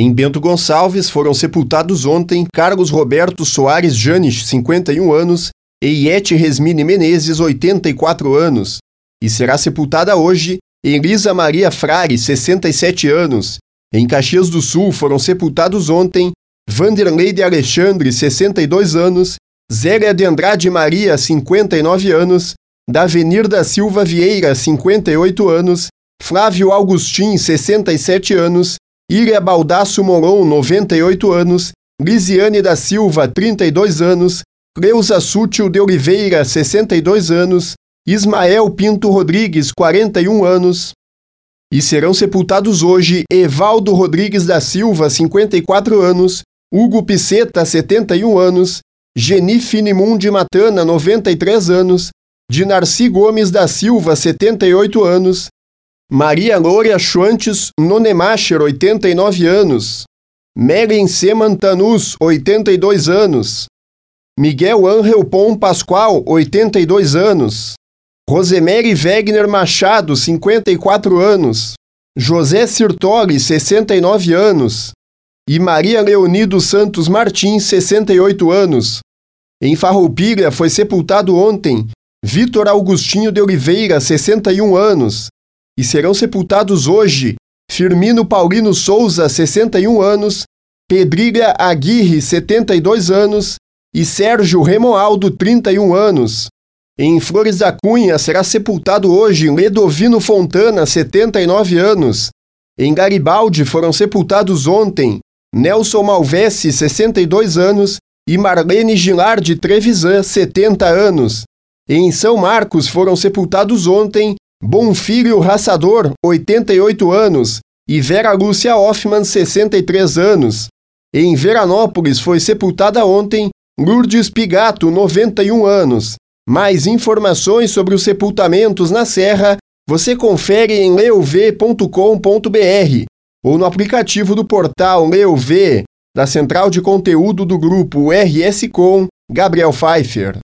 Em Bento Gonçalves foram sepultados ontem Carlos Roberto Soares Janes, 51 anos, e Iete Resmine Menezes, 84 anos. E será sepultada hoje Elisa Maria Frare, 67 anos. Em Caxias do Sul foram sepultados ontem Vanderlei de Alexandre, 62 anos, Zélia de Andrade Maria, 59 anos, Davenir da Silva Vieira, 58 anos, Flávio Augustin, 67 anos, Ilha Baldasso Moron, 98 anos, Lisiane da Silva, 32 anos, Cleusa Sútil de Oliveira, 62 anos, Ismael Pinto Rodrigues, 41 anos. E serão sepultados hoje Evaldo Rodrigues da Silva, 54 anos, Hugo Piceta, 71 anos, Geni Finimundi Matana, 93 anos, Dinarci Gomes da Silva, 78 anos, Maria Lória Schwantes Nonemacher, 89 anos. Meren Semantanus, 82 anos. Miguel Angel Pom Pascoal, 82 anos. Rosemary Wegner Machado, 54 anos. José Sirtori, 69 anos. E Maria Leonido Santos Martins, 68 anos. Em Farroupilha foi sepultado ontem Vitor Augustinho de Oliveira, 61 anos e serão sepultados hoje Firmino Paulino Souza, 61 anos, Pedrilha Aguirre, 72 anos e Sérgio Remoaldo, 31 anos. Em Flores da Cunha será sepultado hoje Ledovino Fontana, 79 anos. Em Garibaldi foram sepultados ontem Nelson Malvesse, 62 anos, e Marlene Gilardi Trevisan, 70 anos. Em São Marcos foram sepultados ontem Bonfilho Raçador, 88 anos, e Vera Lúcia Hoffman, 63 anos. Em Veranópolis foi sepultada ontem Lourdes Pigato, 91 anos. Mais informações sobre os sepultamentos na Serra você confere em leuv.com.br ou no aplicativo do portal Leuv, da central de conteúdo do grupo RS Com, Gabriel Pfeiffer.